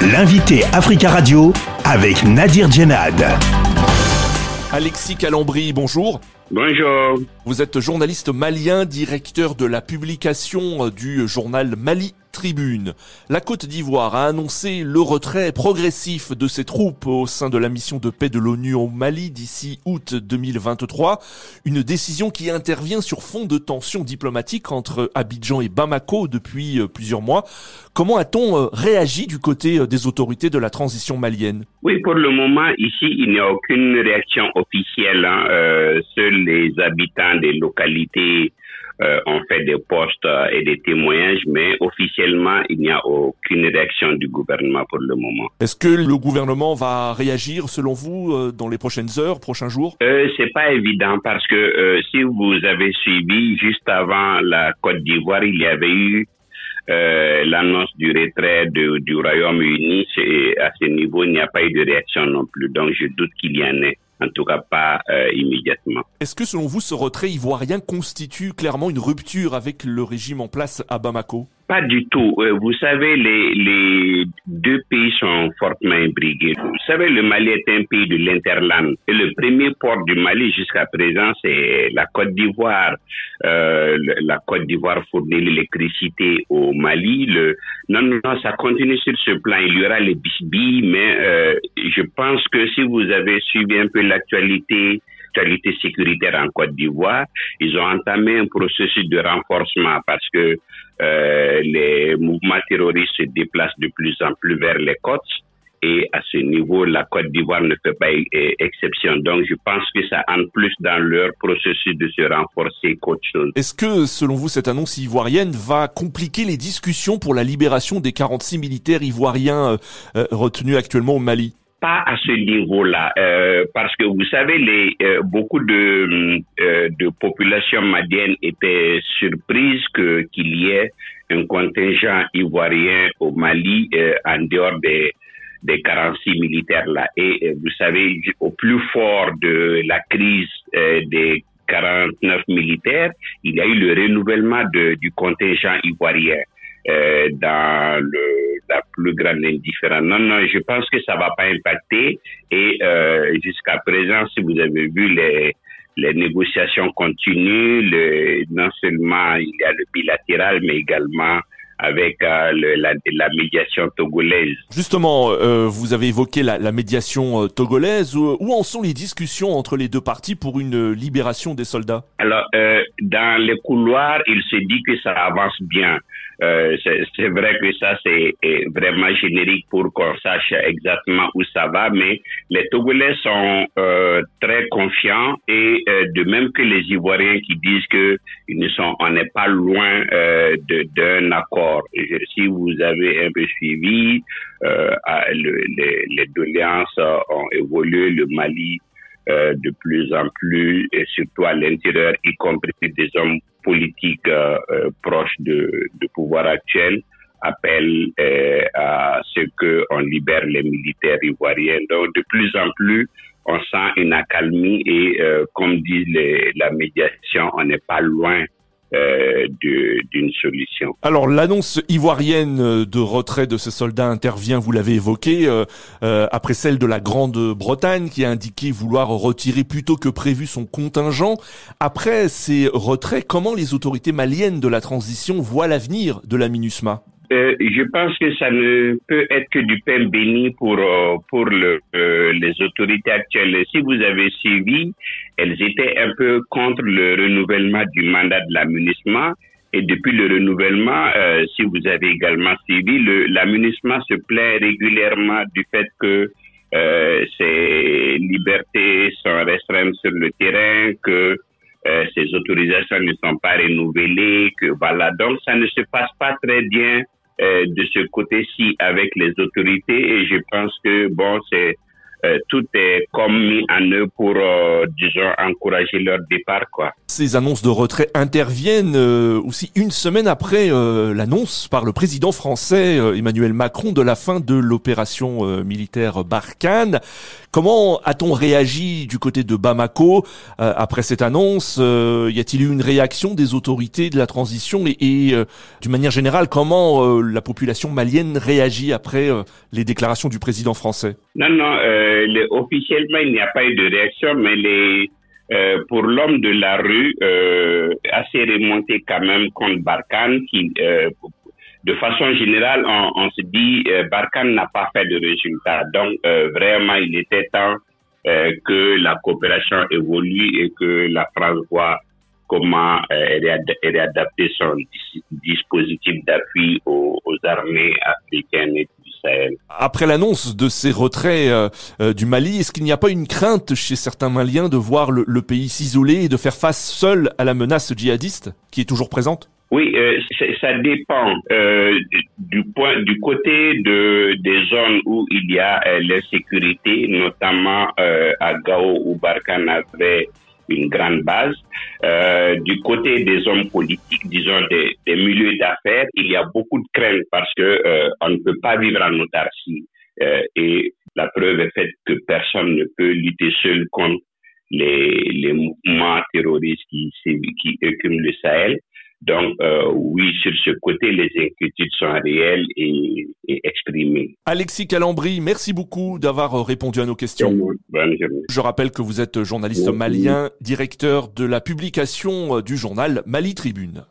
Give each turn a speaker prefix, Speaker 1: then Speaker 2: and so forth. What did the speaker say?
Speaker 1: L'invité Africa Radio avec Nadir Djenad.
Speaker 2: Alexis Calambri, bonjour.
Speaker 3: Bonjour.
Speaker 2: Vous êtes journaliste malien, directeur de la publication du journal Mali La Côte d'Ivoire a annoncé le retrait progressif de ses troupes au sein de la mission de paix de l'ONU au Mali d'ici août 2023. Une décision qui intervient sur fond de tensions diplomatiques entre Abidjan et Bamako depuis euh, plusieurs mois. Comment a-t-on euh, réagi du côté euh, des autorités de la transition malienne?
Speaker 3: Oui, pour le moment, ici, il n'y a aucune réaction officielle. Hein. seuls les habitants des localités euh, on fait des postes euh, et des témoignages, mais officiellement, il n'y a aucune réaction du gouvernement pour le moment.
Speaker 2: Est-ce que le gouvernement va réagir, selon vous, euh, dans les prochaines heures, prochains jours?
Speaker 3: Euh, C'est pas évident parce que si vous avez suivi juste avant la Côte d'Ivoire, il y avait eu euh, l'annonce du retrait du Royaume-Uni. À ce niveau, il n'y a pas eu de réaction non plus. Donc, je doute qu'il y en ait en tout cas pas euh, immédiatement.
Speaker 2: Est-ce que selon vous, ce retrait ivoirien constitue clairement une rupture avec le régime en place à Bamako?
Speaker 3: Pas du tout. Euh, vous savez, les, les deux pays sont fortement imbriqués. Vous savez, le Mali est un pays de l'interland. Et le premier port du Mali jusqu'à présent, c'est la Côte d'Ivoire. Euh, la Côte d'Ivoire fournit l'électricité au Mali. Le... Non, non, ça continue sur ce plan. Il y aura les bisbilles, mais euh, je pense que si vous avez suivi un peu l'actualité, l'actualité sécuritaire en Côte d'Ivoire, ils ont entamé un processus de renforcement parce que euh, les mouvements terroristes se déplacent de plus en plus vers les côtes. Et à ce niveau, la Côte d'Ivoire ne fait pas exception. Donc, je pense que ça entre plus dans leur processus de se renforcer qu'autre.
Speaker 2: Est-ce que, selon vous, cette annonce ivoirienne va compliquer les discussions pour la libération des 46 militaires ivoiriens euh, euh, retenus actuellement au Mali?
Speaker 3: Pas à ce niveau-là, euh, parce que vous savez, les, euh, beaucoup de, euh, de populations maliennes étaient surprises que qu'il y ait un contingent ivoirien au Mali en dehors des des 46 militaires là. Et vous savez, au plus fort de la crise des 49 militaires, il y a eu le renouvellement de, du contingent ivoirien dans le la plus grande indifférence. Non, non, je pense que ça va pas impacter. Et euh, jusqu'à présent, si vous avez vu les les négociations continuent, le, non seulement il y a le bilatéral, mais également avec euh, le, la, la, médiation togolaise.
Speaker 2: Justement, euh, vous avez évoqué la, la médiation euh, togolaise. Où, où, en sont les discussions entre les deux parties pour une libération des soldats?
Speaker 3: Alors, dans les couloirs, il se dit que ça avance bien. Euh, c'est vrai que ça, c'est vraiment générique pour qu'on sache exactement où ça va, mais les Togolais sont euh, très confiants et euh, de même que les Ivoiriens qui disent que ils sont, on n'est pas loin d'un accord. si vous avez un peu suivi, le, les, les doléances ont évolué. Le Mali de plus en plus, et surtout à l'intérieur, y compris des hommes politiques euh, euh, proches de, de pouvoir actuel, appellent à ce qu'on libère les militaires ivoiriens. Donc, de plus en plus, on sent une accalmie et, comme dit les, la médiation, on n'est pas loin euh, d'une solution.
Speaker 2: Alors l'annonce ivoirienne de retrait de ces soldats intervient, vous l'avez évoqué, euh, euh, après celle de la Grande-Bretagne qui a indiqué vouloir retirer plutôt que prévu son contingent. Après ces retraits, comment les autorités maliennes de la transition voient l'avenir de la MINUSMA?
Speaker 3: Euh, je pense que ça ne peut être que du pain béni pour euh, pour le, euh, les autorités actuelles. Si vous avez suivi, elles étaient un peu contre le renouvellement du mandat de l'amunissement. Et depuis le renouvellement, si vous avez également suivi, l'amunissement se plaint régulièrement du fait que ses libertés sont restreintes sur le terrain, que ces autorisations ne sont pas renouvelées, que voilà. Donc, ça ne se passe pas très bien euh, de ce côté-ci avec les autorités. Et je pense que bon c'est euh, tout est comme mis en œuvre pour, euh, disons, encourager leur départ, quoi.
Speaker 2: Ces annonces de retrait interviennent euh, aussi une semaine après l'annonce par le président français Emmanuel Macron de la fin de l'opération militaire Barkhane. Comment a-t-on réagi du côté de Bamako après cette annonce? Y a-t-il eu une réaction des autorités de la transition? Et, et d'une manière générale, comment la population malienne réagit après les déclarations du président français?
Speaker 3: Non, non. Euh, officiellement, il n'y a pas eu de réaction, mais les, euh, pour l'homme de la rue, euh, assez remonté quand même contre Barkhane, qui, de façon générale, on, se dit Barkhane n'a pas fait de résultat. Donc, vraiment, il était temps que la coopération évolue et que la France voit comment réadapter son dispositif d'appui aux, aux, armées africaines et
Speaker 2: après l'annonce de ces retraits euh, euh, du Mali, est-ce qu'il n'y a pas une crainte chez certains Maliens de voir le, pays s'isoler et de faire face seul à la menace djihadiste qui est toujours présente?
Speaker 3: Oui, euh, ça dépend du point, du côté de des zones où il y a l'insécurité, notamment à Gao ou Barkhane avait une grande base. Euh, du côté des hommes politiques, disons des, milieux d'affaires, il y a beaucoup de craintes parce que euh, on ne peut pas vivre en autarcie. Euh, et la preuve est faite que personne ne peut lutter seul contre les, les mouvements terroristes qui, qui écument le Sahel. Donc euh, oui, sur ce côté, les inquiétudes sont réelles et, exprimées.
Speaker 2: Alexis Calambri, merci beaucoup d'avoir répondu à nos questions. Je rappelle que vous êtes journaliste malien, directeur de la publication du journal Mali Tribune.